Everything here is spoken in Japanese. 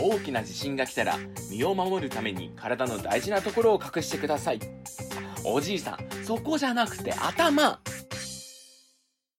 大きな地震が来たら身を守るために体の大事なところを隠してください。おじいさんそこじゃなくて頭。